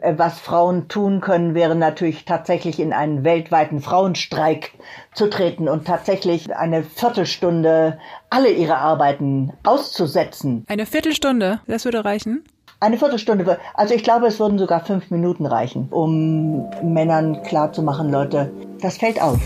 Äh, was Frauen tun können, wäre natürlich tatsächlich in einen weltweiten Frauenstreik zu treten und tatsächlich eine Viertelstunde alle ihre Arbeiten auszusetzen. Eine Viertelstunde, das würde reichen? Eine Viertelstunde, also ich glaube, es würden sogar fünf Minuten reichen, um Männern klarzumachen, Leute, das fällt auf.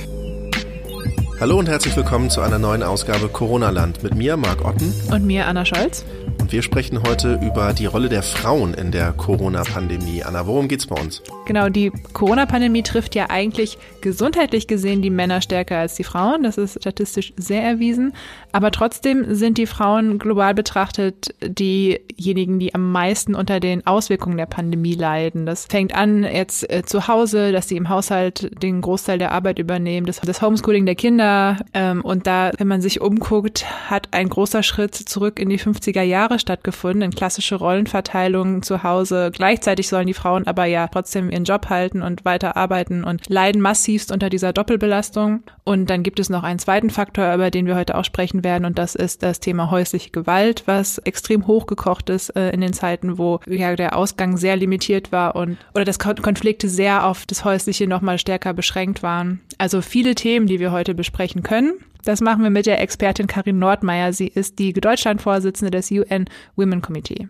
Hallo und herzlich willkommen zu einer neuen Ausgabe Corona Land mit mir, Marc Otten. Und mir, Anna Scholz. Wir sprechen heute über die Rolle der Frauen in der Corona-Pandemie. Anna, worum geht's bei uns? Genau, die Corona-Pandemie trifft ja eigentlich gesundheitlich gesehen die Männer stärker als die Frauen. Das ist statistisch sehr erwiesen. Aber trotzdem sind die Frauen global betrachtet diejenigen, die am meisten unter den Auswirkungen der Pandemie leiden. Das fängt an jetzt äh, zu Hause, dass sie im Haushalt den Großteil der Arbeit übernehmen, das, das Homeschooling der Kinder. Ähm, und da, wenn man sich umguckt, hat ein großer Schritt zurück in die 50er Jahre stattgefunden, in klassische Rollenverteilungen zu Hause. Gleichzeitig sollen die Frauen aber ja trotzdem ihren Job halten und weiter arbeiten und leiden massivst unter dieser Doppelbelastung. Und dann gibt es noch einen zweiten Faktor, über den wir heute auch sprechen werden, und das ist das Thema häusliche Gewalt, was extrem hochgekocht ist äh, in den Zeiten, wo ja der Ausgang sehr limitiert war und oder dass Konflikte sehr auf das Häusliche nochmal stärker beschränkt waren. Also viele Themen, die wir heute besprechen können. Das machen wir mit der Expertin Karin Nordmeier. Sie ist die Deutschlandvorsitzende des UN Women Committee.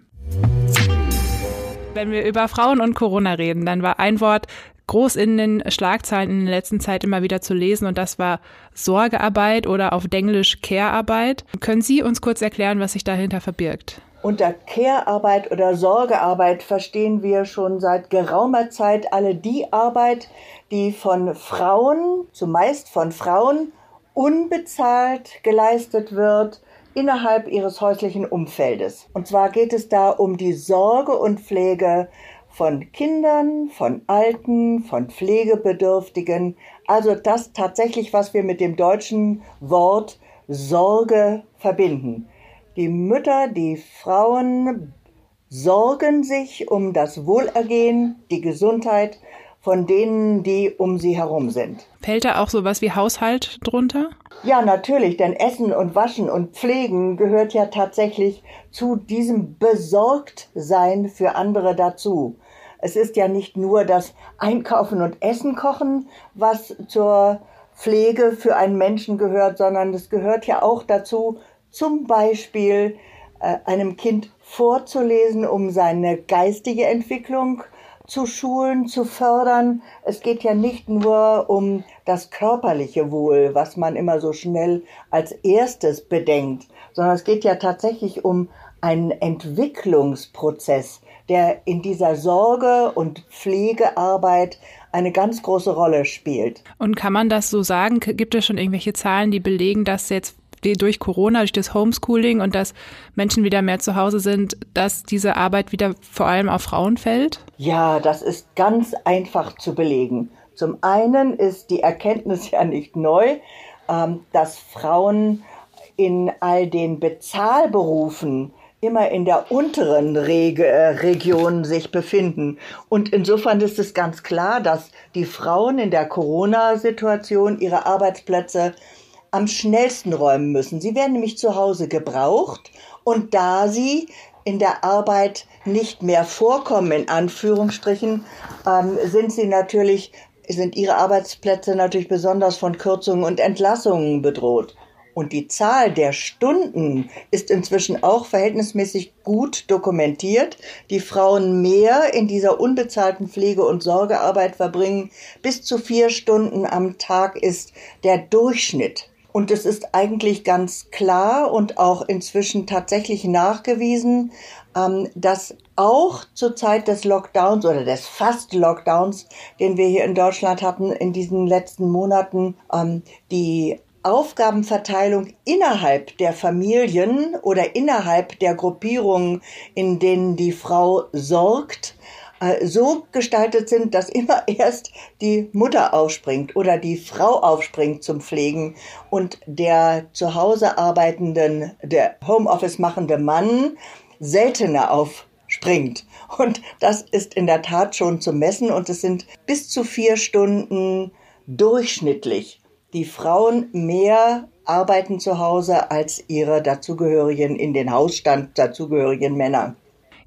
Wenn wir über Frauen und Corona reden, dann war ein Wort groß in den Schlagzeilen in der letzten Zeit immer wieder zu lesen und das war Sorgearbeit oder auf Englisch Care-Arbeit. Können Sie uns kurz erklären, was sich dahinter verbirgt? Unter Care-Arbeit oder Sorgearbeit verstehen wir schon seit geraumer Zeit alle die Arbeit, die von Frauen, zumeist von Frauen, unbezahlt geleistet wird innerhalb ihres häuslichen Umfeldes. Und zwar geht es da um die Sorge und Pflege von Kindern, von Alten, von Pflegebedürftigen. Also das tatsächlich, was wir mit dem deutschen Wort Sorge verbinden. Die Mütter, die Frauen sorgen sich um das Wohlergehen, die Gesundheit von denen, die um sie herum sind. Fällt da auch sowas wie Haushalt drunter? Ja, natürlich, denn Essen und Waschen und Pflegen gehört ja tatsächlich zu diesem Besorgtsein für andere dazu. Es ist ja nicht nur das Einkaufen und Essen kochen, was zur Pflege für einen Menschen gehört, sondern es gehört ja auch dazu, zum Beispiel äh, einem Kind vorzulesen, um seine geistige Entwicklung zu schulen, zu fördern. Es geht ja nicht nur um das körperliche Wohl, was man immer so schnell als erstes bedenkt, sondern es geht ja tatsächlich um einen Entwicklungsprozess, der in dieser Sorge- und Pflegearbeit eine ganz große Rolle spielt. Und kann man das so sagen? Gibt es schon irgendwelche Zahlen, die belegen, dass jetzt durch Corona, durch das Homeschooling und dass Menschen wieder mehr zu Hause sind, dass diese Arbeit wieder vor allem auf Frauen fällt? Ja, das ist ganz einfach zu belegen. Zum einen ist die Erkenntnis ja nicht neu, ähm, dass Frauen in all den Bezahlberufen immer in der unteren Reg äh, Region sich befinden. Und insofern ist es ganz klar, dass die Frauen in der Corona-Situation ihre Arbeitsplätze am schnellsten räumen müssen. Sie werden nämlich zu Hause gebraucht und da sie in der Arbeit nicht mehr vorkommen, in Anführungsstrichen, ähm, sind sie natürlich, sind ihre Arbeitsplätze natürlich besonders von Kürzungen und Entlassungen bedroht. Und die Zahl der Stunden ist inzwischen auch verhältnismäßig gut dokumentiert. Die Frauen mehr in dieser unbezahlten Pflege- und Sorgearbeit verbringen. Bis zu vier Stunden am Tag ist der Durchschnitt. Und es ist eigentlich ganz klar und auch inzwischen tatsächlich nachgewiesen, ähm, dass auch zur Zeit des Lockdowns oder des Fast-Lockdowns, den wir hier in Deutschland hatten in diesen letzten Monaten, ähm, die Aufgabenverteilung innerhalb der Familien oder innerhalb der Gruppierungen, in denen die Frau sorgt, so gestaltet sind, dass immer erst die Mutter aufspringt oder die Frau aufspringt zum Pflegen und der zu Hause arbeitenden, der Homeoffice machende Mann seltener aufspringt. Und das ist in der Tat schon zu messen und es sind bis zu vier Stunden durchschnittlich die Frauen mehr arbeiten zu Hause als ihre dazugehörigen, in den Hausstand dazugehörigen Männer.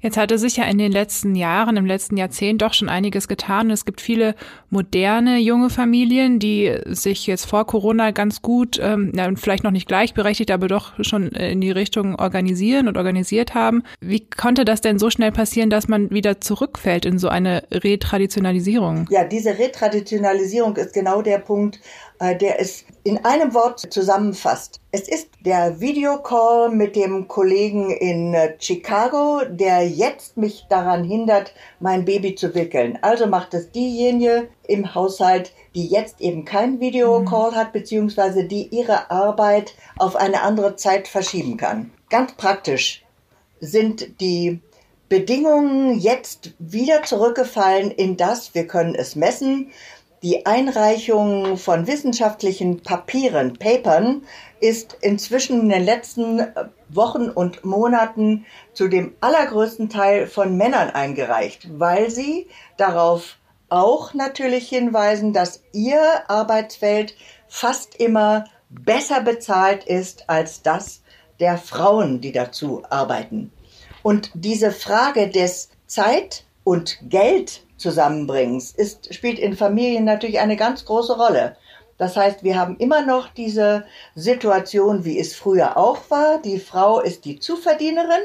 Jetzt hatte sich ja in den letzten Jahren, im letzten Jahrzehnt doch schon einiges getan. Es gibt viele moderne junge Familien, die sich jetzt vor Corona ganz gut, ähm, ja, vielleicht noch nicht gleichberechtigt, aber doch schon in die Richtung organisieren und organisiert haben. Wie konnte das denn so schnell passieren, dass man wieder zurückfällt in so eine Retraditionalisierung? Ja, diese Retraditionalisierung ist genau der Punkt, der es in einem Wort zusammenfasst. Es ist der Videocall mit dem Kollegen in äh, Chicago, der jetzt mich daran hindert, mein Baby zu wickeln. Also macht es diejenige im Haushalt, die jetzt eben kein Videocall hat, beziehungsweise die ihre Arbeit auf eine andere Zeit verschieben kann. Ganz praktisch sind die Bedingungen jetzt wieder zurückgefallen in das, wir können es messen, die Einreichung von wissenschaftlichen Papieren, Papern, ist inzwischen in den letzten Wochen und Monaten zu dem allergrößten Teil von Männern eingereicht, weil sie darauf auch natürlich hinweisen, dass ihr Arbeitsfeld fast immer besser bezahlt ist als das der Frauen, die dazu arbeiten. Und diese Frage des Zeit und Geld Zusammenbringens ist, spielt in Familien natürlich eine ganz große Rolle. Das heißt, wir haben immer noch diese Situation, wie es früher auch war. Die Frau ist die Zuverdienerin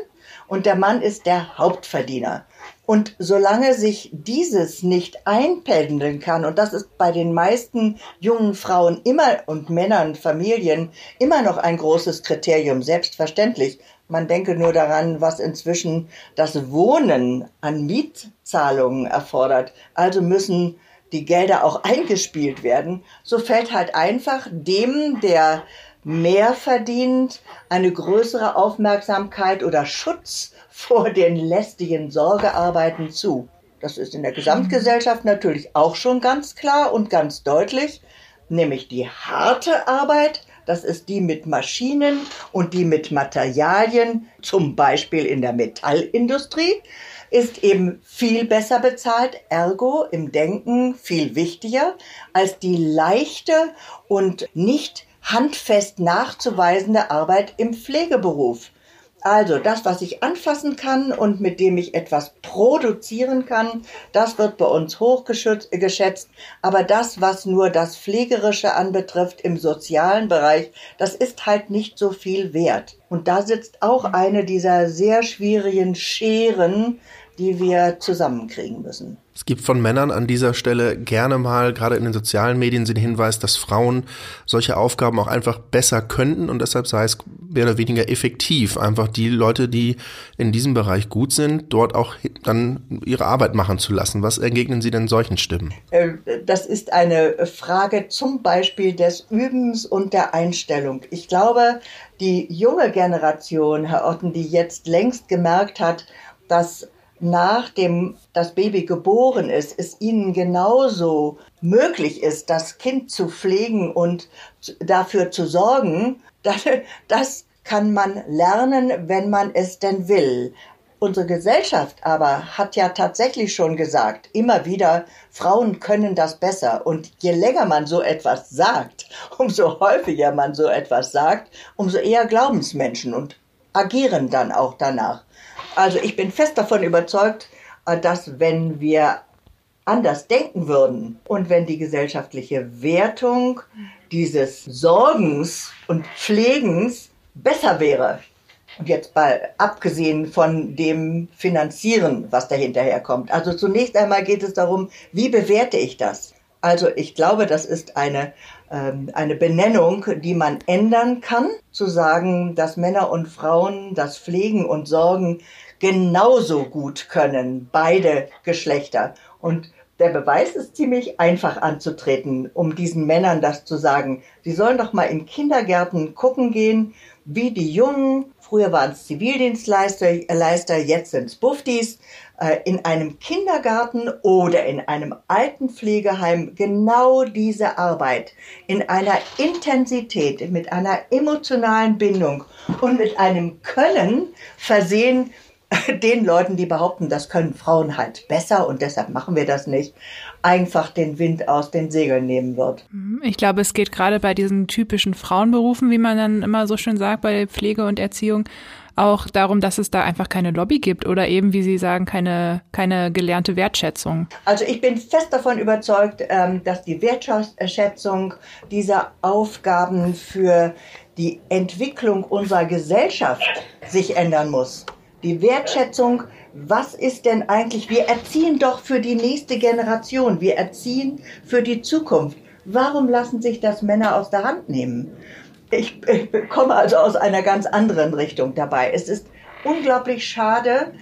und der Mann ist der Hauptverdiener. Und solange sich dieses nicht einpendeln kann, und das ist bei den meisten jungen Frauen immer und Männern, Familien immer noch ein großes Kriterium, selbstverständlich, man denke nur daran, was inzwischen das Wohnen an Mietzahlungen erfordert. Also müssen die Gelder auch eingespielt werden. So fällt halt einfach dem, der mehr verdient, eine größere Aufmerksamkeit oder Schutz vor den lästigen Sorgearbeiten zu. Das ist in der Gesamtgesellschaft natürlich auch schon ganz klar und ganz deutlich, nämlich die harte Arbeit das ist die mit Maschinen und die mit Materialien, zum Beispiel in der Metallindustrie, ist eben viel besser bezahlt, ergo im Denken viel wichtiger als die leichte und nicht handfest nachzuweisende Arbeit im Pflegeberuf. Also das, was ich anfassen kann und mit dem ich etwas produzieren kann, das wird bei uns hochgeschätzt. Aber das, was nur das Pflegerische anbetrifft im sozialen Bereich, das ist halt nicht so viel wert. Und da sitzt auch eine dieser sehr schwierigen Scheren, die wir zusammenkriegen müssen. Es gibt von Männern an dieser Stelle gerne mal, gerade in den sozialen Medien, den Hinweis, dass Frauen solche Aufgaben auch einfach besser könnten und deshalb sei es mehr oder weniger effektiv, einfach die Leute, die in diesem Bereich gut sind, dort auch dann ihre Arbeit machen zu lassen. Was entgegnen Sie denn solchen Stimmen? Äh, das ist eine Frage zum Beispiel des Übens und der Einstellung. Ich glaube, die junge Generation, Herr Otten, die jetzt längst gemerkt hat, dass nachdem das Baby geboren ist, es ihnen genauso möglich ist, das Kind zu pflegen und dafür zu sorgen, das, kann man lernen, wenn man es denn will. Unsere Gesellschaft aber hat ja tatsächlich schon gesagt, immer wieder, Frauen können das besser. Und je länger man so etwas sagt, umso häufiger man so etwas sagt, umso eher glauben es Menschen und agieren dann auch danach. Also ich bin fest davon überzeugt, äh, dass wenn wir anders denken würden und wenn die gesellschaftliche Wertung dieses Sorgens und Pflegens besser wäre, und jetzt mal abgesehen von dem Finanzieren, was dahinterher kommt. Also zunächst einmal geht es darum, wie bewerte ich das? Also ich glaube, das ist eine, ähm, eine Benennung, die man ändern kann, zu sagen, dass Männer und Frauen das Pflegen und Sorgen genauso gut können, beide Geschlechter. Und der Beweis ist ziemlich einfach anzutreten, um diesen Männern das zu sagen. Sie sollen doch mal in Kindergärten gucken gehen, wie die Jungen, früher waren es Zivildienstleister, jetzt sind es Buftis, äh, in einem Kindergarten oder in einem Altenpflegeheim genau diese Arbeit in einer Intensität, mit einer emotionalen Bindung und mit einem Können versehen, den Leuten, die behaupten, das können Frauen halt besser und deshalb machen wir das nicht, einfach den Wind aus den Segeln nehmen wird. Mhm. Ich glaube, es geht gerade bei diesen typischen Frauenberufen, wie man dann immer so schön sagt, bei Pflege und Erziehung, auch darum, dass es da einfach keine Lobby gibt oder eben, wie Sie sagen, keine, keine gelernte Wertschätzung? Also ich bin fest davon überzeugt, ähm, dass die Wertschätzung dieser Aufgaben für die Entwicklung unserer Gesellschaft sich ändern muss. Die Wertschätzung, was ist denn eigentlich, wir erziehen doch für die nächste Generation, wir erziehen für die Zukunft. Warum lassen sich das Männer aus der Hand nehmen? Ich, ich komme also aus einer ganz anderen Richtung dabei. Es ist unglaublich schade,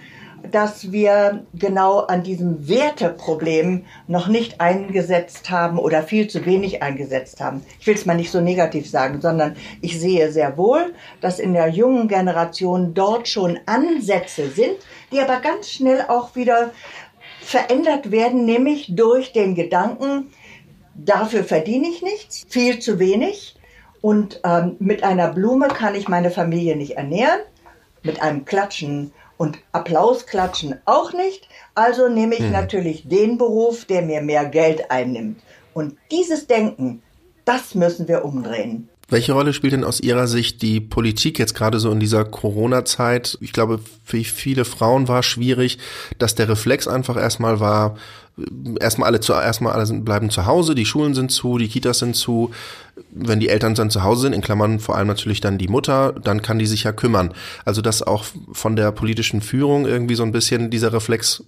dass wir genau an diesem Werteproblem noch nicht eingesetzt haben oder viel zu wenig eingesetzt haben. Ich will es mal nicht so negativ sagen, sondern ich sehe sehr wohl, dass in der jungen Generation dort schon Ansätze sind, die aber ganz schnell auch wieder verändert werden, nämlich durch den Gedanken, dafür verdiene ich nichts, viel zu wenig und ähm, mit einer Blume kann ich meine Familie nicht ernähren, mit einem Klatschen und Applaus klatschen auch nicht. Also nehme ich mhm. natürlich den Beruf, der mir mehr Geld einnimmt. Und dieses Denken, das müssen wir umdrehen. Welche Rolle spielt denn aus Ihrer Sicht die Politik jetzt gerade so in dieser Corona-Zeit? Ich glaube, für viele Frauen war schwierig, dass der Reflex einfach erstmal war, erstmal alle zu, erstmal alle sind, bleiben zu Hause, die Schulen sind zu, die Kitas sind zu. Wenn die Eltern dann zu Hause sind, in Klammern vor allem natürlich dann die Mutter, dann kann die sich ja kümmern. Also dass auch von der politischen Führung irgendwie so ein bisschen dieser Reflex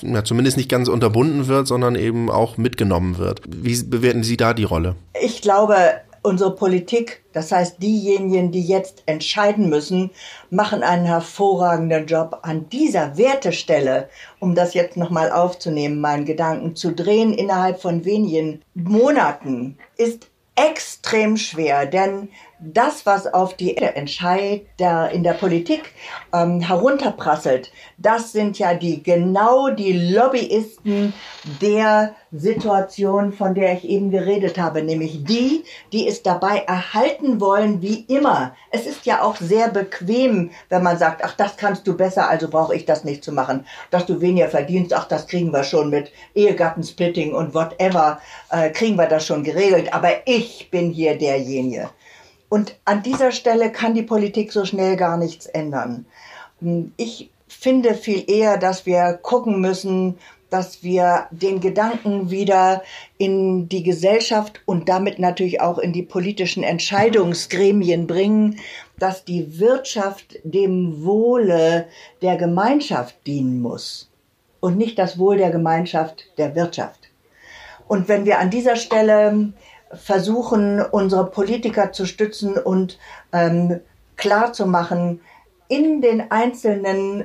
ja, zumindest nicht ganz unterbunden wird, sondern eben auch mitgenommen wird. Wie bewerten Sie da die Rolle? Ich glaube, Unsere Politik, das heißt diejenigen, die jetzt entscheiden müssen, machen einen hervorragenden Job an dieser Wertestelle, um das jetzt nochmal aufzunehmen, meinen Gedanken zu drehen innerhalb von wenigen Monaten, ist extrem schwer, denn das, was auf die Entscheider in der Politik ähm, herunterprasselt, das sind ja die genau die Lobbyisten der Situation, von der ich eben geredet habe, nämlich die, die es dabei erhalten wollen, wie immer. Es ist ja auch sehr bequem, wenn man sagt, ach, das kannst du besser, also brauche ich das nicht zu machen. Dass du weniger verdienst, ach, das kriegen wir schon mit Ehegattensplitting und whatever, äh, kriegen wir das schon geregelt. Aber ich bin hier derjenige. Und an dieser Stelle kann die Politik so schnell gar nichts ändern. Ich finde viel eher, dass wir gucken müssen, dass wir den Gedanken wieder in die Gesellschaft und damit natürlich auch in die politischen Entscheidungsgremien bringen, dass die Wirtschaft dem Wohle der Gemeinschaft dienen muss und nicht das Wohl der Gemeinschaft der Wirtschaft. Und wenn wir an dieser Stelle versuchen, unsere Politiker zu stützen und ähm, klar zu machen, in den einzelnen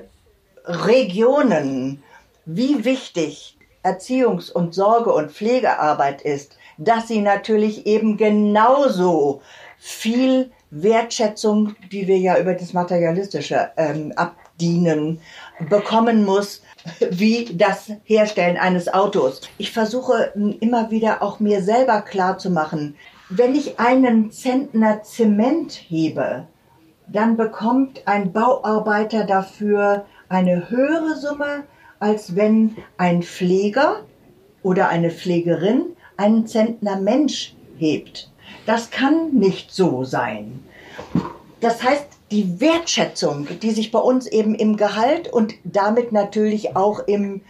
Regionen, wie wichtig Erziehungs- und Sorge- und Pflegearbeit ist, dass sie natürlich eben genauso viel Wertschätzung, die wir ja über das Materialistische ähm, abdienen, bekommen muss, wie das Herstellen eines Autos. Ich versuche immer wieder auch mir selber klar zu machen, wenn ich einen Zentner Zement hebe, dann bekommt ein Bauarbeiter dafür eine höhere Summe, als wenn ein Pfleger oder eine Pflegerin einen Zentner Mensch hebt. Das kann nicht so sein. Das heißt, die Wertschätzung, die sich bei uns eben im Gehalt und damit natürlich auch im,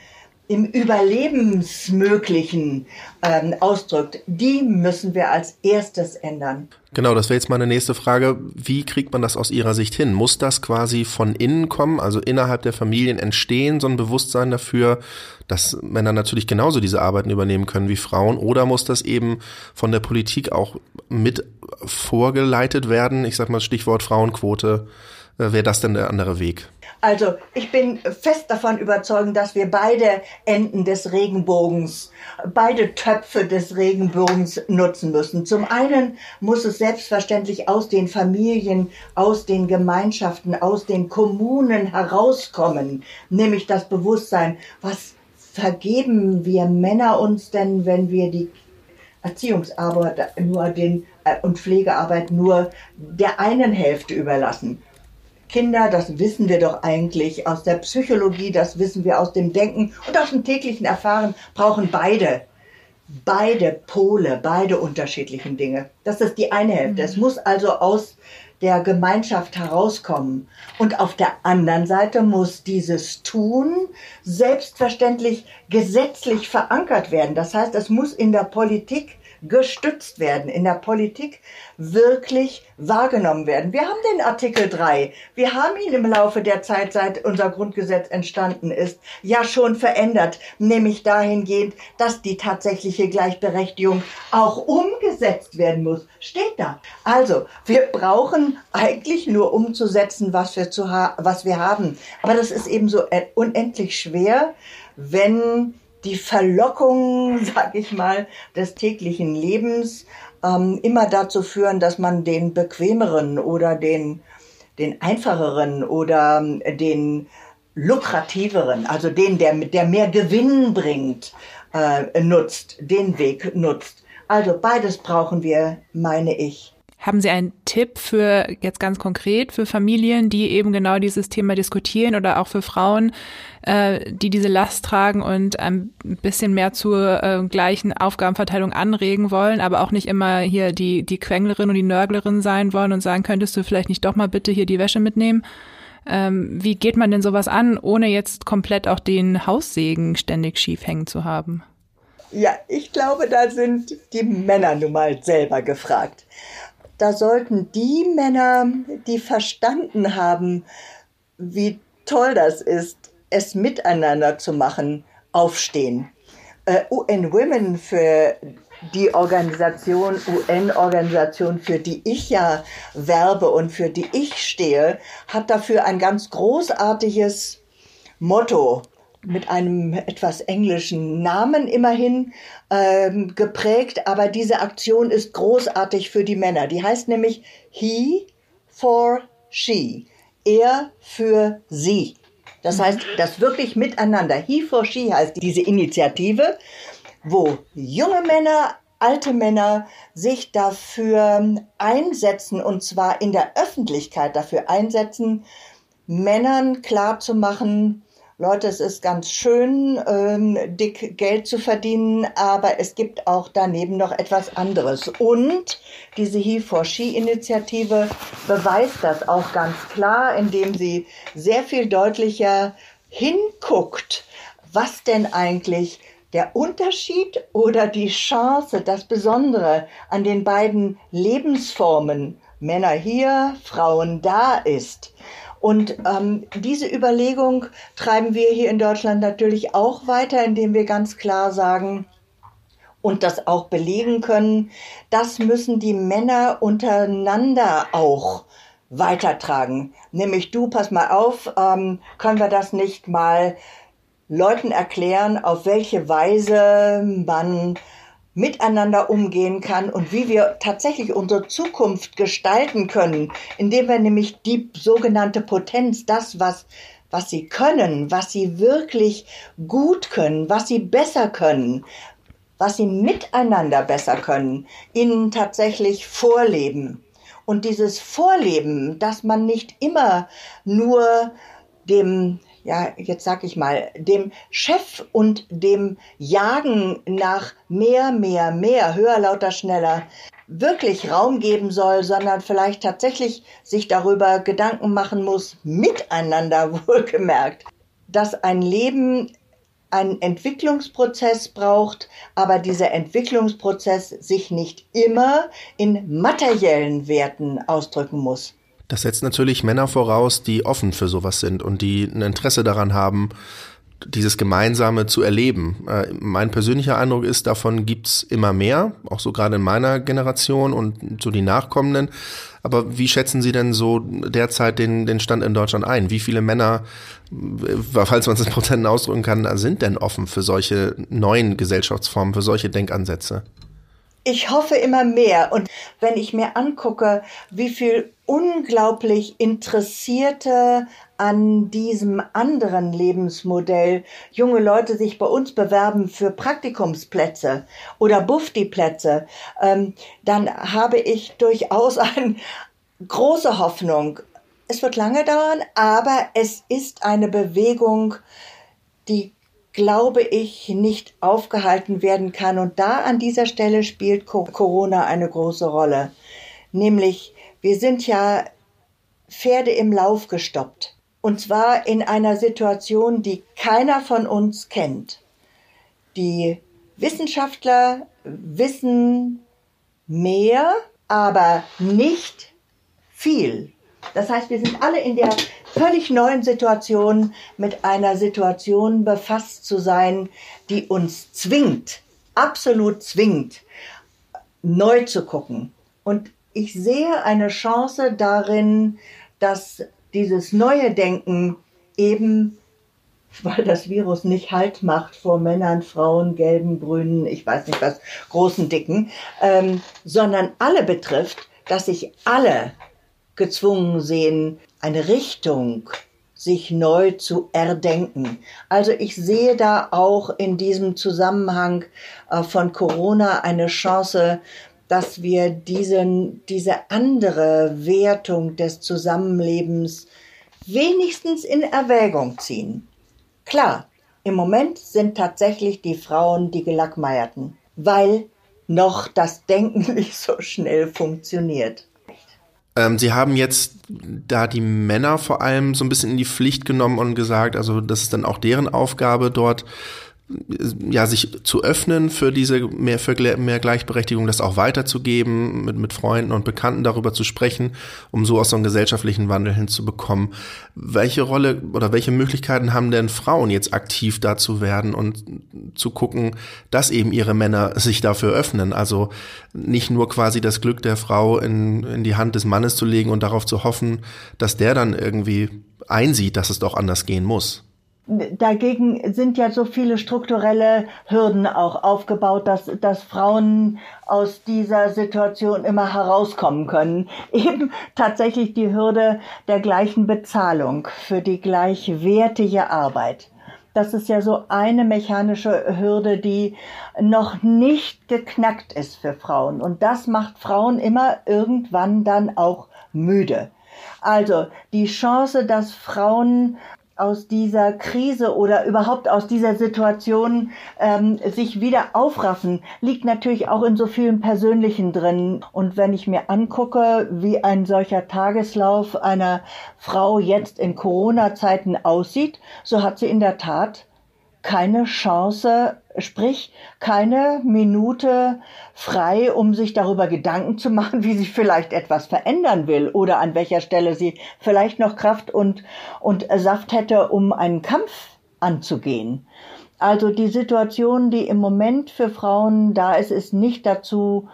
im Überlebensmöglichen ähm, ausdrückt, die müssen wir als erstes ändern. Genau, das wäre jetzt meine nächste Frage. Wie kriegt man das aus Ihrer Sicht hin? Muss das quasi von innen kommen, also innerhalb der Familien entstehen, so ein Bewusstsein dafür, dass Männer natürlich genauso diese Arbeiten übernehmen können wie Frauen? Oder muss das eben von der Politik auch mit vorgeleitet werden? Ich sag mal Stichwort Frauenquote. Äh, wäre das denn der andere Weg? Also ich bin fest davon überzeugt, dass wir beide Enden des Regenbogens, beide Töpfe des Regenbogens nutzen müssen. Zum einen muss es selbstverständlich aus den Familien, aus den Gemeinschaften, aus den Kommunen herauskommen, nämlich das Bewusstsein, was vergeben wir Männer uns denn, wenn wir die Erziehungsarbeit nur den äh, und Pflegearbeit nur der einen Hälfte überlassen. Kinder, das wissen wir doch eigentlich aus der Psychologie, das wissen wir aus dem Denken und aus dem täglichen Erfahren, brauchen beide, beide Pole, beide unterschiedlichen Dinge. Das ist die eine Hälfte. Mhm. Es muss also aus der Gemeinschaft herauskommen. Und auf der anderen Seite muss dieses Tun selbstverständlich gesetzlich verankert werden. Das heißt, es muss in der Politik gestützt werden, in der Politik wirklich wahrgenommen werden. Wir haben den Artikel 3. Wir haben ihn im Laufe der Zeit, seit unser Grundgesetz entstanden ist, ja schon verändert, nämlich dahingehend, dass die tatsächliche Gleichberechtigung auch umgesetzt werden muss. Steht da. Also, wir brauchen eigentlich nur umzusetzen, was wir, zu ha was wir haben. Aber das ist eben so unendlich schwer, wenn die Verlockungen, sag ich mal, des täglichen Lebens ähm, immer dazu führen, dass man den bequemeren oder den, den einfacheren oder ähm, den lukrativeren, also den, der, der mehr Gewinn bringt, äh, nutzt, den Weg nutzt. Also beides brauchen wir, meine ich. Haben Sie einen Tipp für jetzt ganz konkret für Familien, die eben genau dieses Thema diskutieren oder auch für Frauen, äh, die diese Last tragen und ein bisschen mehr zur äh, gleichen Aufgabenverteilung anregen wollen, aber auch nicht immer hier die, die Quenglerin und die Nörglerin sein wollen und sagen, könntest du vielleicht nicht doch mal bitte hier die Wäsche mitnehmen? Ähm, wie geht man denn sowas an, ohne jetzt komplett auch den Haussegen ständig schief hängen zu haben? Ja, ich glaube, da sind die Männer nun mal selber gefragt da sollten die Männer, die verstanden haben, wie toll das ist, es miteinander zu machen, aufstehen. Äh, UN Women für die Organisation, UN-Organisation, für die ich ja werbe und für die ich stehe, hat dafür ein ganz großartiges Motto mit einem etwas englischen Namen immerhin ähm, geprägt, aber diese Aktion ist großartig für die Männer. Die heißt nämlich He for She. Er für sie. Das heißt, das wirklich miteinander. He for She heißt diese Initiative, wo junge Männer, alte Männer sich dafür einsetzen, und zwar in der Öffentlichkeit dafür einsetzen, Männern klarzumachen, Leute, es ist ganz schön, ähm, dick Geld zu verdienen, aber es gibt auch daneben noch etwas anderes. Und diese He4She-Initiative beweist das auch ganz klar, indem sie sehr viel deutlicher hinguckt, was denn eigentlich der Unterschied oder die Chance, das Besondere an den beiden Lebensformen Männer hier, Frauen da ist. Und ähm, diese Überlegung treiben wir hier in Deutschland natürlich auch weiter, indem wir ganz klar sagen, und das auch belegen können, das müssen die Männer untereinander auch weitertragen. Nämlich du, pass mal auf, ähm, können wir das nicht mal Leuten erklären, auf welche Weise man miteinander umgehen kann und wie wir tatsächlich unsere Zukunft gestalten können, indem wir nämlich die sogenannte Potenz, das, was, was sie können, was sie wirklich gut können, was sie besser können, was sie miteinander besser können, ihnen tatsächlich vorleben. Und dieses Vorleben, dass man nicht immer nur dem ja, jetzt sag ich mal, dem Chef und dem Jagen nach mehr, mehr, mehr, höher, lauter, schneller wirklich Raum geben soll, sondern vielleicht tatsächlich sich darüber Gedanken machen muss, miteinander wohlgemerkt, dass ein Leben einen Entwicklungsprozess braucht, aber dieser Entwicklungsprozess sich nicht immer in materiellen Werten ausdrücken muss. Das setzt natürlich Männer voraus, die offen für sowas sind und die ein Interesse daran haben, dieses Gemeinsame zu erleben. Äh, mein persönlicher Eindruck ist, davon gibt's immer mehr, auch so gerade in meiner Generation und so die Nachkommenden. Aber wie schätzen Sie denn so derzeit den, den Stand in Deutschland ein? Wie viele Männer, äh, falls man es in Prozenten ausdrücken kann, sind denn offen für solche neuen Gesellschaftsformen, für solche Denkansätze? Ich hoffe immer mehr. Und wenn ich mir angucke, wie viel unglaublich Interessierte an diesem anderen Lebensmodell junge Leute sich bei uns bewerben für Praktikumsplätze oder Bufti-Plätze, ähm, dann habe ich durchaus eine große Hoffnung. Es wird lange dauern, aber es ist eine Bewegung, die glaube ich, nicht aufgehalten werden kann. Und da an dieser Stelle spielt Corona eine große Rolle. Nämlich wir sind ja Pferde im Lauf gestoppt. Und zwar in einer Situation, die keiner von uns kennt. Die Wissenschaftler wissen mehr, aber nicht viel. Das heißt, wir sind alle in der völlig neuen Situation, mit einer Situation befasst zu sein, die uns zwingt, absolut zwingt, neu zu gucken. Und ich sehe eine Chance darin, dass dieses neue Denken eben, weil das Virus nicht Halt macht vor Männern, Frauen, gelben, grünen, ich weiß nicht was, großen, dicken, ähm, sondern alle betrifft, dass sich alle gezwungen sehen, eine Richtung sich neu zu erdenken. Also ich sehe da auch in diesem Zusammenhang äh, von Corona eine Chance, dass wir diesen, diese andere Wertung des Zusammenlebens wenigstens in Erwägung ziehen. Klar, im Moment sind tatsächlich die Frauen die Gelackmeierten, weil noch das Denken nicht so schnell funktioniert. Ähm, Sie haben jetzt da die Männer vor allem so ein bisschen in die Pflicht genommen und gesagt, also das ist dann auch deren Aufgabe dort ja, sich zu öffnen für diese mehr, für mehr Gleichberechtigung, das auch weiterzugeben, mit, mit Freunden und Bekannten darüber zu sprechen, um so auch so einen gesellschaftlichen Wandel hinzubekommen. Welche Rolle oder welche Möglichkeiten haben denn Frauen jetzt aktiv dazu werden und zu gucken, dass eben ihre Männer sich dafür öffnen? Also nicht nur quasi das Glück der Frau in, in die Hand des Mannes zu legen und darauf zu hoffen, dass der dann irgendwie einsieht, dass es doch anders gehen muss dagegen sind ja so viele strukturelle Hürden auch aufgebaut, dass, dass Frauen aus dieser Situation immer herauskommen können. Eben tatsächlich die Hürde der gleichen Bezahlung für die gleichwertige Arbeit. Das ist ja so eine mechanische Hürde, die noch nicht geknackt ist für Frauen. Und das macht Frauen immer irgendwann dann auch müde. Also die Chance, dass Frauen aus dieser Krise oder überhaupt aus dieser Situation ähm, sich wieder aufraffen, liegt natürlich auch in so vielen Persönlichen drin. Und wenn ich mir angucke, wie ein solcher Tageslauf einer Frau jetzt in Corona-Zeiten aussieht, so hat sie in der Tat keine Chance, sprich keine Minute frei, um sich darüber Gedanken zu machen, wie sie vielleicht etwas verändern will oder an welcher Stelle sie vielleicht noch Kraft und, und Saft hätte, um einen Kampf anzugehen. Also die Situation, die im Moment für Frauen da ist, ist nicht dazu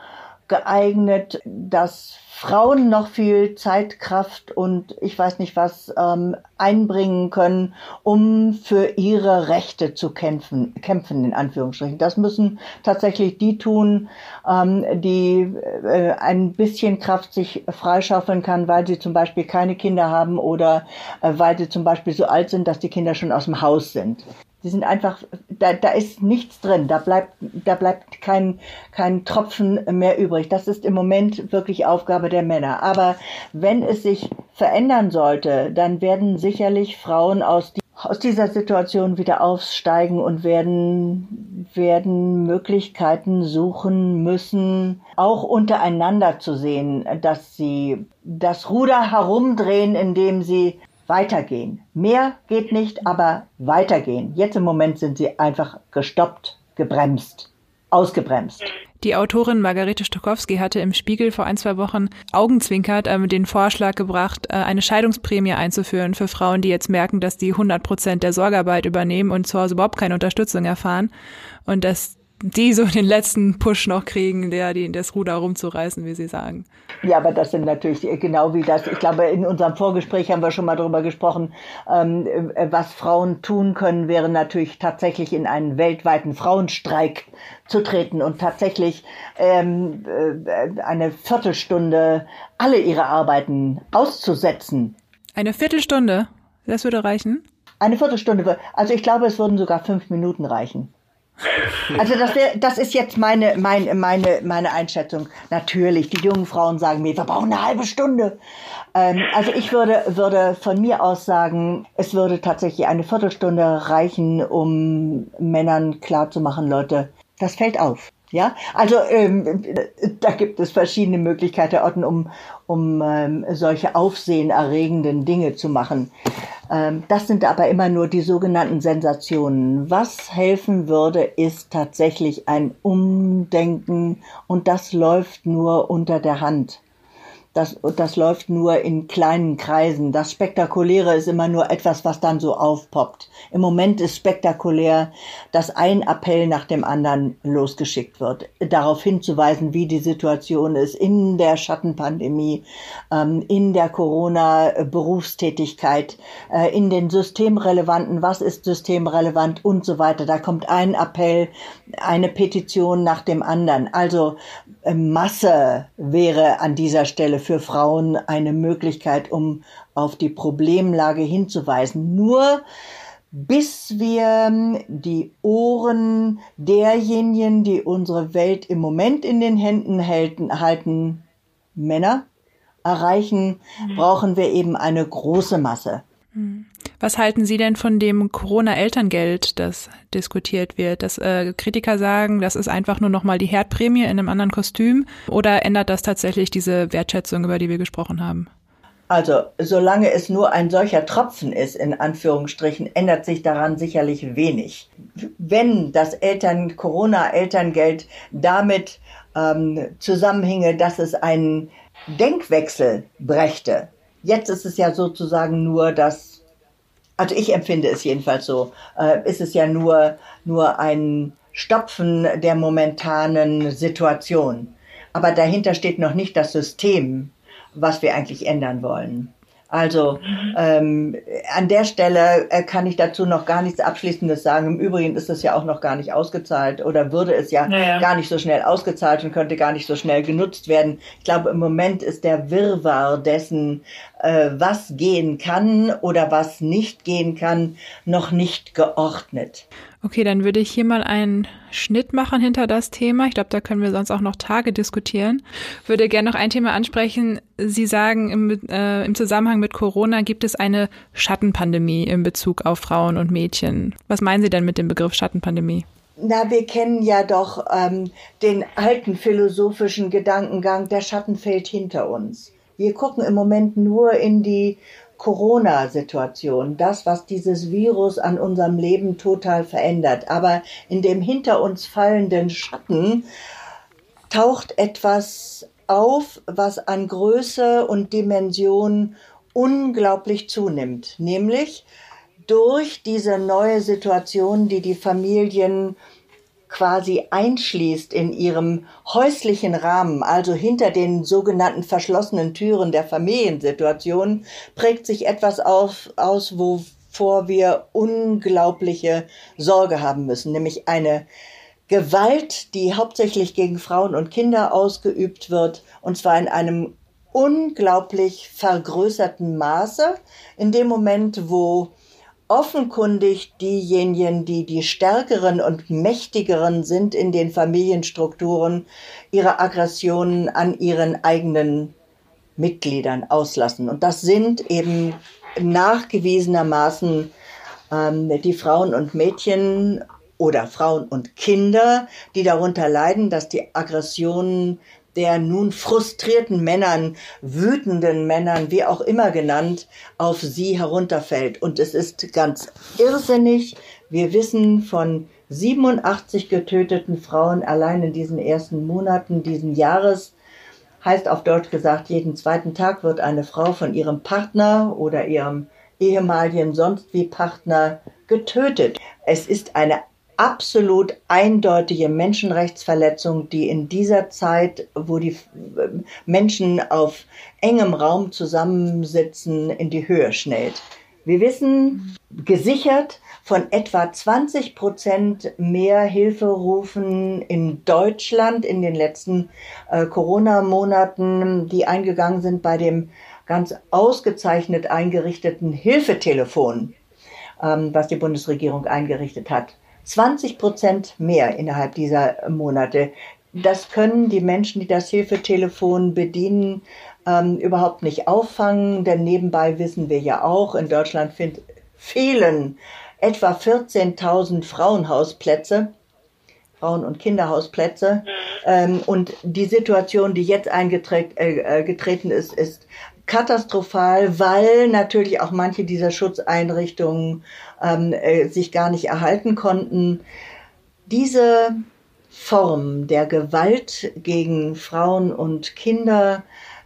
geeignet, dass Frauen noch viel Zeit, Kraft und ich weiß nicht was ähm, einbringen können, um für ihre Rechte zu kämpfen, kämpfen in Anführungsstrichen. Das müssen tatsächlich die tun, ähm, die äh, ein bisschen Kraft sich freischaufeln kann, weil sie zum Beispiel keine Kinder haben oder äh, weil sie zum Beispiel so alt sind, dass die Kinder schon aus dem Haus sind. Die sind einfach, da, da ist nichts drin, da bleibt, da bleibt kein, kein Tropfen mehr übrig. Das ist im Moment wirklich Aufgabe der Männer. Aber wenn es sich verändern sollte, dann werden sicherlich Frauen aus, die, aus dieser Situation wieder aufsteigen und werden, werden Möglichkeiten suchen müssen, auch untereinander zu sehen, dass sie das Ruder herumdrehen, indem sie weitergehen. Mehr geht nicht, aber weitergehen. Jetzt im Moment sind sie einfach gestoppt, gebremst, ausgebremst. Die Autorin Margarete Stokowski hatte im Spiegel vor ein, zwei Wochen augenzwinkert äh, den Vorschlag gebracht, äh, eine Scheidungsprämie einzuführen für Frauen, die jetzt merken, dass die 100 Prozent der Sorgearbeit übernehmen und zu Hause überhaupt keine Unterstützung erfahren. Und dass die so den letzten Push noch kriegen, der die das Ruder rumzureißen, wie Sie sagen. Ja, aber das sind natürlich genau wie das. Ich glaube, in unserem Vorgespräch haben wir schon mal darüber gesprochen, ähm, was Frauen tun können, wäre natürlich tatsächlich in einen weltweiten Frauenstreik zu treten und tatsächlich ähm, äh, eine Viertelstunde alle ihre Arbeiten auszusetzen. Eine Viertelstunde? Das würde reichen? Eine Viertelstunde. Also ich glaube, es würden sogar fünf Minuten reichen. Also das, wär, das ist jetzt meine, meine, meine, meine Einschätzung. Natürlich, die jungen Frauen sagen mir, wir brauchen eine halbe Stunde. Ähm, also ich würde, würde von mir aus sagen, es würde tatsächlich eine Viertelstunde reichen, um Männern klarzumachen, Leute, das fällt auf. Ja, also ähm, da gibt es verschiedene Möglichkeiten, um, um ähm, solche aufsehenerregenden Dinge zu machen. Ähm, das sind aber immer nur die sogenannten Sensationen. Was helfen würde, ist tatsächlich ein Umdenken und das läuft nur unter der Hand. Das, das läuft nur in kleinen Kreisen. Das Spektakuläre ist immer nur etwas, was dann so aufpoppt. Im Moment ist spektakulär, dass ein Appell nach dem anderen losgeschickt wird, darauf hinzuweisen, wie die Situation ist in der Schattenpandemie, ähm, in der Corona-Berufstätigkeit, äh, in den systemrelevanten, was ist systemrelevant und so weiter. Da kommt ein Appell, eine Petition nach dem anderen. Also Masse wäre an dieser Stelle für Frauen eine Möglichkeit, um auf die Problemlage hinzuweisen. Nur bis wir ähm, die Ohren derjenigen, die unsere Welt im Moment in den Händen halten, halten Männer erreichen, mhm. brauchen wir eben eine große Masse. Mhm. Was halten Sie denn von dem Corona-Elterngeld, das diskutiert wird? Dass äh, Kritiker sagen, das ist einfach nur nochmal die Herdprämie in einem anderen Kostüm oder ändert das tatsächlich diese Wertschätzung, über die wir gesprochen haben? Also, solange es nur ein solcher Tropfen ist, in Anführungsstrichen, ändert sich daran sicherlich wenig. Wenn das Eltern, Corona-Elterngeld damit ähm, zusammenhinge, dass es einen Denkwechsel brächte. Jetzt ist es ja sozusagen nur das also ich empfinde es jedenfalls so, äh, ist es ja nur, nur ein Stopfen der momentanen Situation. Aber dahinter steht noch nicht das System, was wir eigentlich ändern wollen. Also ähm, an der Stelle äh, kann ich dazu noch gar nichts Abschließendes sagen. Im Übrigen ist es ja auch noch gar nicht ausgezahlt oder würde es ja naja. gar nicht so schnell ausgezahlt und könnte gar nicht so schnell genutzt werden. Ich glaube, im Moment ist der Wirrwarr dessen, äh, was gehen kann oder was nicht gehen kann, noch nicht geordnet. Okay, dann würde ich hier mal einen Schnitt machen hinter das Thema. Ich glaube, da können wir sonst auch noch Tage diskutieren. Würde gerne noch ein Thema ansprechen. Sie sagen, im, äh, im Zusammenhang mit Corona gibt es eine Schattenpandemie in Bezug auf Frauen und Mädchen. Was meinen Sie denn mit dem Begriff Schattenpandemie? Na, wir kennen ja doch ähm, den alten philosophischen Gedankengang, der Schatten fällt hinter uns. Wir gucken im Moment nur in die Corona-Situation, das, was dieses Virus an unserem Leben total verändert. Aber in dem hinter uns fallenden Schatten taucht etwas auf, was an Größe und Dimension unglaublich zunimmt, nämlich durch diese neue Situation, die die Familien quasi einschließt in ihrem häuslichen Rahmen, also hinter den sogenannten verschlossenen Türen der Familiensituation, prägt sich etwas auf, aus, wovor wir unglaubliche Sorge haben müssen, nämlich eine Gewalt, die hauptsächlich gegen Frauen und Kinder ausgeübt wird, und zwar in einem unglaublich vergrößerten Maße, in dem Moment, wo offenkundig diejenigen, die die stärkeren und mächtigeren sind in den Familienstrukturen, ihre Aggressionen an ihren eigenen Mitgliedern auslassen. Und das sind eben nachgewiesenermaßen ähm, die Frauen und Mädchen oder Frauen und Kinder, die darunter leiden, dass die Aggressionen der nun frustrierten Männern, wütenden Männern, wie auch immer genannt, auf sie herunterfällt. Und es ist ganz irrsinnig. Wir wissen von 87 getöteten Frauen allein in diesen ersten Monaten diesen Jahres. Heißt auf Deutsch gesagt, jeden zweiten Tag wird eine Frau von ihrem Partner oder ihrem ehemaligen sonst wie Partner getötet. Es ist eine absolut eindeutige Menschenrechtsverletzung, die in dieser Zeit, wo die Menschen auf engem Raum zusammensitzen, in die Höhe schnellt. Wir wissen gesichert von etwa 20 Prozent mehr Hilferufen in Deutschland in den letzten äh, Corona-Monaten, die eingegangen sind bei dem ganz ausgezeichnet eingerichteten Hilfetelefon, ähm, was die Bundesregierung eingerichtet hat. 20 Prozent mehr innerhalb dieser Monate. Das können die Menschen, die das Hilfetelefon bedienen, ähm, überhaupt nicht auffangen, denn nebenbei wissen wir ja auch, in Deutschland find, fehlen etwa 14.000 Frauenhausplätze. Frauen- und Kinderhausplätze. Ähm, und die Situation, die jetzt eingetreten äh, ist, ist katastrophal, weil natürlich auch manche dieser Schutzeinrichtungen ähm, äh, sich gar nicht erhalten konnten. Diese Form der Gewalt gegen Frauen und Kinder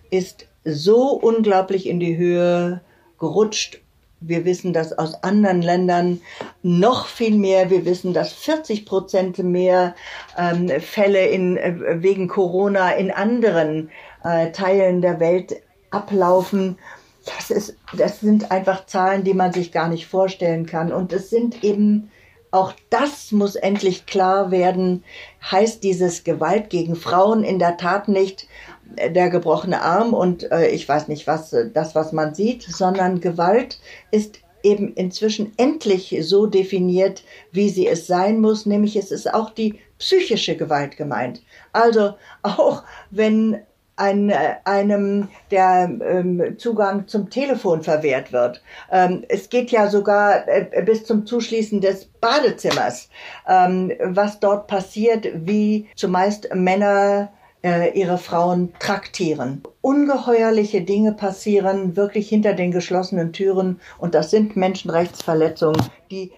ist so unglaublich in die Höhe gerutscht. Wir wissen das aus anderen Ländern noch viel mehr. Wir wissen, dass 40 Prozent mehr ähm, Fälle in, äh, wegen Corona in anderen äh, Teilen der Welt ablaufen. Das, ist, das sind einfach Zahlen, die man sich gar nicht vorstellen kann. Und es sind eben, auch das muss endlich klar werden, heißt dieses Gewalt gegen Frauen in der Tat nicht äh, der gebrochene Arm und äh, ich weiß nicht was, äh, das, was man sieht, sondern Gewalt ist eben inzwischen endlich so definiert, wie sie es sein muss, nämlich es ist auch die psychische Gewalt gemeint. Also auch wenn ein, äh, einem der ähm, Zugang zum Telefon verwehrt wird. Ähm, es geht ja sogar äh, bis zum Zuschließen des Badezimmers, ähm, was dort passiert, wie zumeist Männer äh, ihre Frauen traktieren. Ungeheuerliche Dinge passieren wirklich hinter den geschlossenen Türen und das sind Menschenrechtsverletzungen, die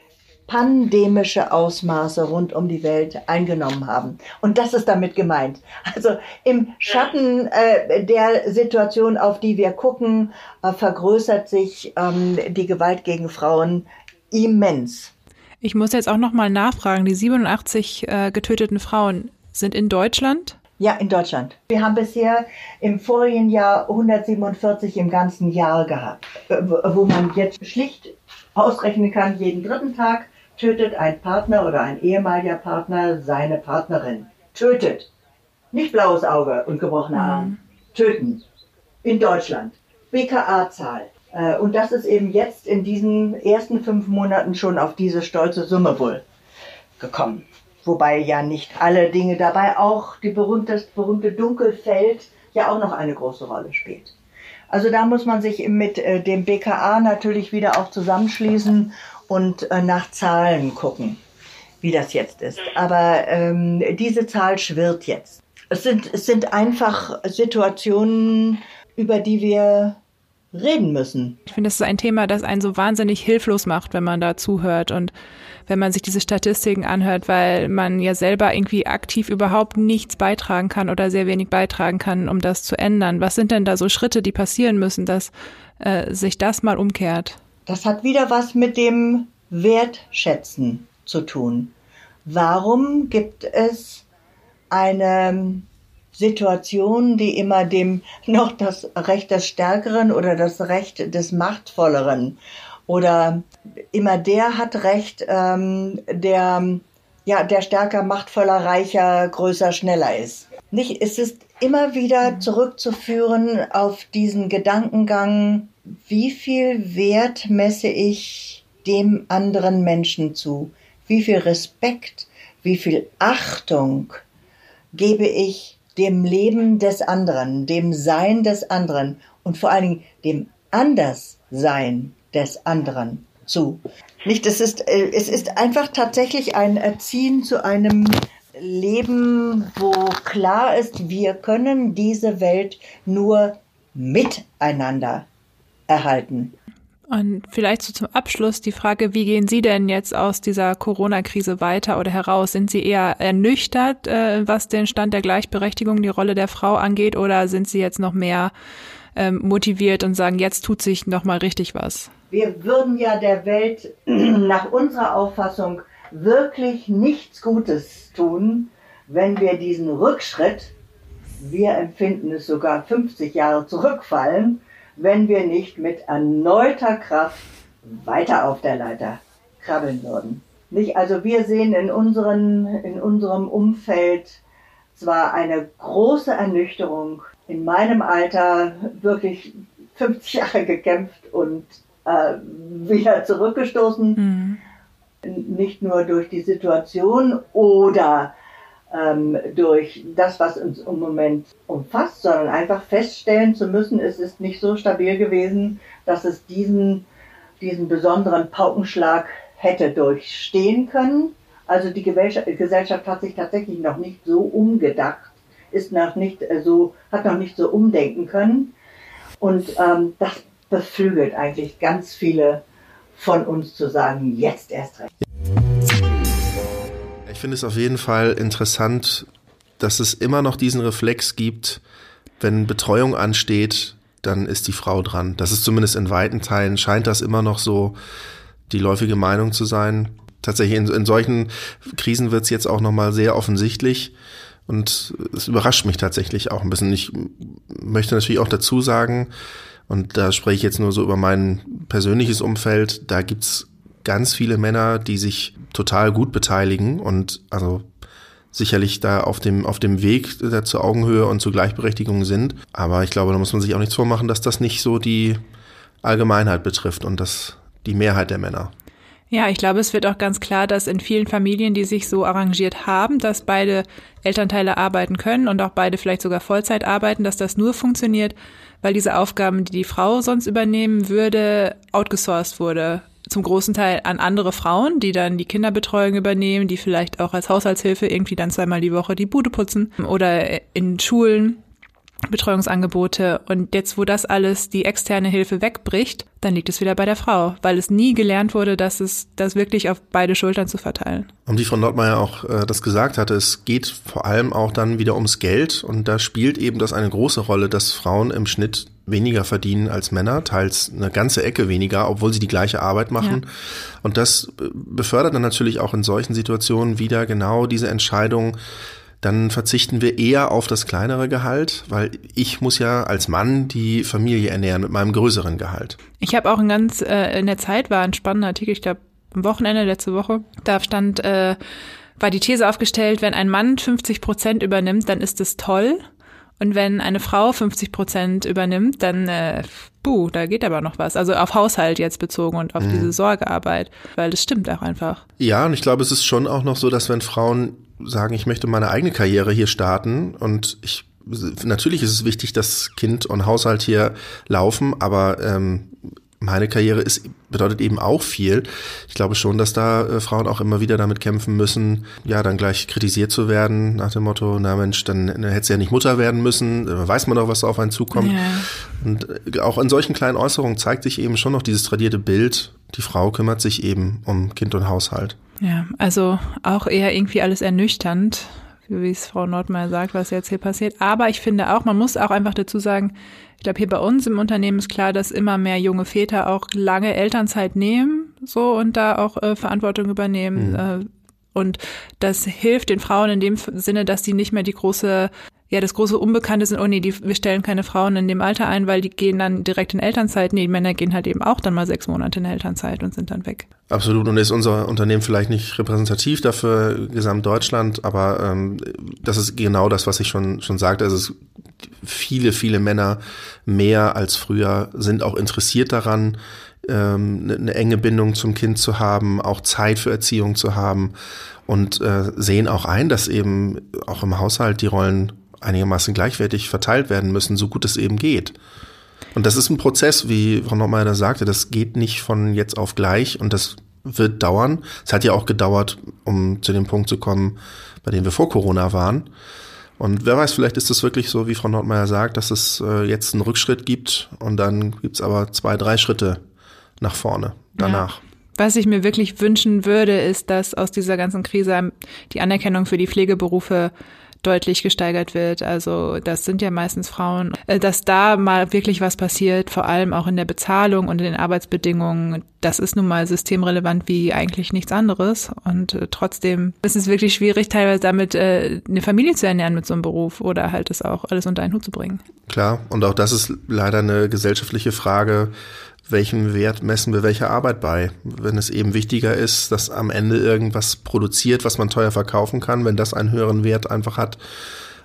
pandemische Ausmaße rund um die Welt eingenommen haben. Und das ist damit gemeint. Also im Schatten äh, der Situation, auf die wir gucken, äh, vergrößert sich ähm, die Gewalt gegen Frauen immens. Ich muss jetzt auch noch mal nachfragen, die 87 äh, getöteten Frauen sind in Deutschland? Ja, in Deutschland. Wir haben bisher im vorigen Jahr 147 im ganzen Jahr gehabt, äh, wo man jetzt schlicht ausrechnen kann, jeden dritten Tag tötet ein Partner oder ein ehemaliger Partner seine Partnerin. Tötet. Nicht blaues Auge und gebrochener Arm. Mhm. Töten. In Deutschland. BKA-Zahl. Äh, und das ist eben jetzt in diesen ersten fünf Monaten schon auf diese stolze Summe wohl gekommen. Wobei ja nicht alle Dinge dabei auch die berühmte, berühmte Dunkelfeld ja auch noch eine große Rolle spielt. Also da muss man sich mit äh, dem BKA natürlich wieder auch zusammenschließen und äh, nach Zahlen gucken, wie das jetzt ist. Aber ähm, diese Zahl schwirrt jetzt. Es sind, es sind einfach Situationen, über die wir reden müssen. Ich finde, das ist ein Thema, das einen so wahnsinnig hilflos macht, wenn man da zuhört und wenn man sich diese Statistiken anhört, weil man ja selber irgendwie aktiv überhaupt nichts beitragen kann oder sehr wenig beitragen kann, um das zu ändern. Was sind denn da so Schritte, die passieren müssen, dass äh, sich das mal umkehrt? Das hat wieder was mit dem Wertschätzen zu tun. Warum gibt es eine Situation, die immer dem noch das Recht des Stärkeren oder das Recht des Machtvolleren oder immer der hat Recht, ähm, der ja der stärker, machtvoller, reicher, größer, schneller ist. Nicht, es ist immer wieder zurückzuführen auf diesen Gedankengang, wie viel Wert messe ich dem anderen Menschen zu? Wie viel Respekt, wie viel Achtung gebe ich dem Leben des anderen, dem Sein des anderen und vor allen Dingen dem Anderssein des anderen zu. Nicht, es ist, äh, es ist einfach tatsächlich ein Erziehen zu einem Leben, wo klar ist, wir können diese Welt nur miteinander erhalten. Und vielleicht so zum Abschluss die Frage, wie gehen Sie denn jetzt aus dieser Corona-Krise weiter oder heraus? Sind Sie eher ernüchtert, äh, was den Stand der Gleichberechtigung, die Rolle der Frau angeht, oder sind Sie jetzt noch mehr ähm, motiviert und sagen, jetzt tut sich noch mal richtig was? Wir würden ja der Welt nach unserer Auffassung wirklich nichts Gutes tun, wenn wir diesen Rückschritt, wir empfinden es sogar 50 Jahre zurückfallen, wenn wir nicht mit erneuter Kraft weiter auf der Leiter krabbeln würden. Nicht? Also wir sehen in, unseren, in unserem Umfeld zwar eine große Ernüchterung, in meinem Alter wirklich 50 Jahre gekämpft und äh, wieder zurückgestoßen, mhm. nicht nur durch die Situation oder ähm, durch das, was uns im Moment umfasst, sondern einfach feststellen zu müssen, es ist nicht so stabil gewesen, dass es diesen, diesen besonderen Paukenschlag hätte durchstehen können. Also die Gesellschaft hat sich tatsächlich noch nicht so umgedacht, ist noch nicht äh, so, hat noch nicht so umdenken können. Und ähm, das beflügelt eigentlich ganz viele von uns zu sagen, jetzt erst recht. Ich finde es auf jeden Fall interessant, dass es immer noch diesen Reflex gibt, wenn Betreuung ansteht, dann ist die Frau dran. Das ist zumindest in weiten Teilen, scheint das immer noch so die läufige Meinung zu sein. Tatsächlich in, in solchen Krisen wird es jetzt auch nochmal sehr offensichtlich. Und es überrascht mich tatsächlich auch ein bisschen. Ich möchte natürlich auch dazu sagen, und da spreche ich jetzt nur so über mein persönliches Umfeld, da gibt's ganz viele Männer, die sich total gut beteiligen und also sicherlich da auf dem, auf dem Weg da zur Augenhöhe und zur Gleichberechtigung sind. Aber ich glaube, da muss man sich auch nichts vormachen, dass das nicht so die Allgemeinheit betrifft und das die Mehrheit der Männer. Ja, ich glaube, es wird auch ganz klar, dass in vielen Familien, die sich so arrangiert haben, dass beide Elternteile arbeiten können und auch beide vielleicht sogar Vollzeit arbeiten, dass das nur funktioniert, weil diese Aufgaben, die die Frau sonst übernehmen würde, outgesourced wurde. Zum großen Teil an andere Frauen, die dann die Kinderbetreuung übernehmen, die vielleicht auch als Haushaltshilfe irgendwie dann zweimal die Woche die Bude putzen oder in Schulen Betreuungsangebote. Und jetzt, wo das alles die externe Hilfe wegbricht, dann liegt es wieder bei der Frau, weil es nie gelernt wurde, dass es das wirklich auf beide Schultern zu verteilen. Und wie Frau Nordmeier auch äh, das gesagt hatte, es geht vor allem auch dann wieder ums Geld und da spielt eben das eine große Rolle, dass Frauen im Schnitt weniger verdienen als Männer, teils eine ganze Ecke weniger, obwohl sie die gleiche Arbeit machen. Ja. Und das befördert dann natürlich auch in solchen Situationen wieder genau diese Entscheidung, dann verzichten wir eher auf das kleinere Gehalt, weil ich muss ja als Mann die Familie ernähren mit meinem größeren Gehalt. Ich habe auch ein ganz, äh, in der Zeit war ein spannender Artikel, ich glaube am Wochenende letzte Woche, da stand, äh, war die These aufgestellt, wenn ein Mann 50 Prozent übernimmt, dann ist es toll. Und wenn eine Frau 50 Prozent übernimmt, dann, äh, buh, da geht aber noch was. Also auf Haushalt jetzt bezogen und auf mhm. diese Sorgearbeit, weil das stimmt auch einfach. Ja, und ich glaube, es ist schon auch noch so, dass wenn Frauen sagen, ich möchte meine eigene Karriere hier starten und ich natürlich ist es wichtig, dass Kind und Haushalt hier laufen, aber ähm, meine Karriere ist, bedeutet eben auch viel. Ich glaube schon, dass da äh, Frauen auch immer wieder damit kämpfen müssen, ja, dann gleich kritisiert zu werden, nach dem Motto, na Mensch, dann, dann hätte sie ja nicht Mutter werden müssen, äh, weiß man doch, was auf einen zukommt. Ja. Und äh, auch in solchen kleinen Äußerungen zeigt sich eben schon noch dieses tradierte Bild, die Frau kümmert sich eben um Kind und Haushalt. Ja, also auch eher irgendwie alles ernüchternd, wie es Frau Nordmeier sagt, was jetzt hier passiert. Aber ich finde auch, man muss auch einfach dazu sagen, ich glaube, hier bei uns im Unternehmen ist klar, dass immer mehr junge Väter auch lange Elternzeit nehmen, so und da auch äh, Verantwortung übernehmen. Mhm. Äh, und das hilft den Frauen in dem Sinne, dass sie nicht mehr die große ja, das große Unbekannte sind, oh nee, die, wir stellen keine Frauen in dem Alter ein, weil die gehen dann direkt in Elternzeit. Nee, die Männer gehen halt eben auch dann mal sechs Monate in Elternzeit und sind dann weg. Absolut. Und ist unser Unternehmen vielleicht nicht repräsentativ dafür gesamt Deutschland, aber ähm, das ist genau das, was ich schon, schon sagte. Also es viele, viele Männer mehr als früher sind auch interessiert daran, ähm, eine, eine enge Bindung zum Kind zu haben, auch Zeit für Erziehung zu haben und äh, sehen auch ein, dass eben auch im Haushalt die Rollen einigermaßen gleichwertig verteilt werden müssen, so gut es eben geht. Und das ist ein Prozess, wie Frau Nochmeier sagte, das geht nicht von jetzt auf gleich und das wird dauern. Es hat ja auch gedauert, um zu dem Punkt zu kommen, bei dem wir vor Corona waren. Und wer weiß, vielleicht ist es wirklich so, wie Frau Nordmeier sagt, dass es äh, jetzt einen Rückschritt gibt und dann gibt's aber zwei, drei Schritte nach vorne danach. Ja. Was ich mir wirklich wünschen würde, ist, dass aus dieser ganzen Krise die Anerkennung für die Pflegeberufe deutlich gesteigert wird. Also das sind ja meistens Frauen, äh, dass da mal wirklich was passiert, vor allem auch in der Bezahlung und in den Arbeitsbedingungen. Das ist nun mal systemrelevant wie eigentlich nichts anderes. Und äh, trotzdem ist es wirklich schwierig, teilweise damit äh, eine Familie zu ernähren mit so einem Beruf oder halt das auch alles unter einen Hut zu bringen. Klar, und auch das ist leider eine gesellschaftliche Frage welchen Wert messen wir welcher Arbeit bei. Wenn es eben wichtiger ist, dass am Ende irgendwas produziert, was man teuer verkaufen kann, wenn das einen höheren Wert einfach hat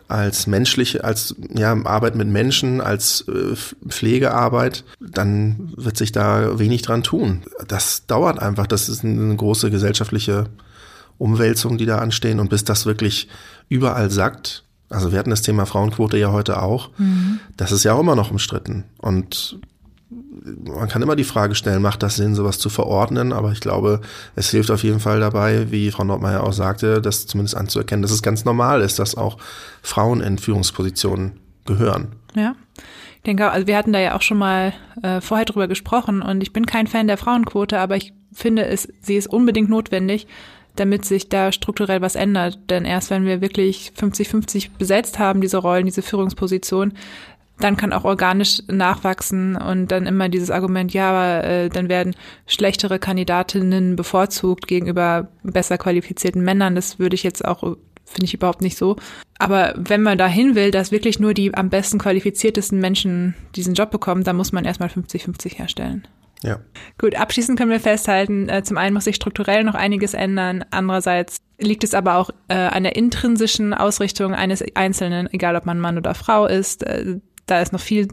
als menschliche, als ja, Arbeit mit Menschen, als äh, Pflegearbeit, dann wird sich da wenig dran tun. Das dauert einfach. Das ist eine große gesellschaftliche Umwälzung, die da anstehen. Und bis das wirklich überall sagt, also wir hatten das Thema Frauenquote ja heute auch, mhm. das ist ja auch immer noch umstritten. Und man kann immer die Frage stellen, macht das Sinn, sowas zu verordnen? Aber ich glaube, es hilft auf jeden Fall dabei, wie Frau Nordmeier auch sagte, das zumindest anzuerkennen, dass es ganz normal ist, dass auch Frauen in Führungspositionen gehören. Ja. Ich denke, also wir hatten da ja auch schon mal äh, vorher drüber gesprochen und ich bin kein Fan der Frauenquote, aber ich finde es, sie ist unbedingt notwendig, damit sich da strukturell was ändert. Denn erst wenn wir wirklich 50-50 besetzt haben, diese Rollen, diese Führungsposition, dann kann auch organisch nachwachsen und dann immer dieses Argument, ja, aber äh, dann werden schlechtere Kandidatinnen bevorzugt gegenüber besser qualifizierten Männern. Das würde ich jetzt auch, finde ich überhaupt nicht so. Aber wenn man dahin will, dass wirklich nur die am besten qualifiziertesten Menschen diesen Job bekommen, dann muss man erstmal 50-50 herstellen. Ja. Gut, abschließend können wir festhalten, äh, zum einen muss sich strukturell noch einiges ändern, andererseits liegt es aber auch äh, an der intrinsischen Ausrichtung eines Einzelnen, egal ob man Mann oder Frau ist. Äh, da ist noch viel,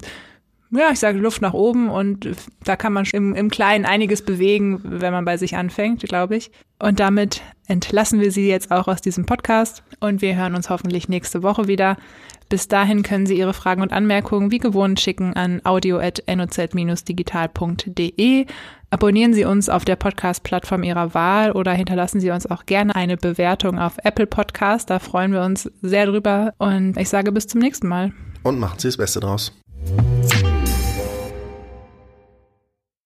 ja, ich sage Luft nach oben und da kann man im, im Kleinen einiges bewegen, wenn man bei sich anfängt, glaube ich. Und damit entlassen wir Sie jetzt auch aus diesem Podcast und wir hören uns hoffentlich nächste Woche wieder. Bis dahin können Sie Ihre Fragen und Anmerkungen wie gewohnt schicken an audio.noz-digital.de. Abonnieren Sie uns auf der Podcast-Plattform Ihrer Wahl oder hinterlassen Sie uns auch gerne eine Bewertung auf Apple Podcast. Da freuen wir uns sehr drüber und ich sage bis zum nächsten Mal und machen Sie das Beste draus.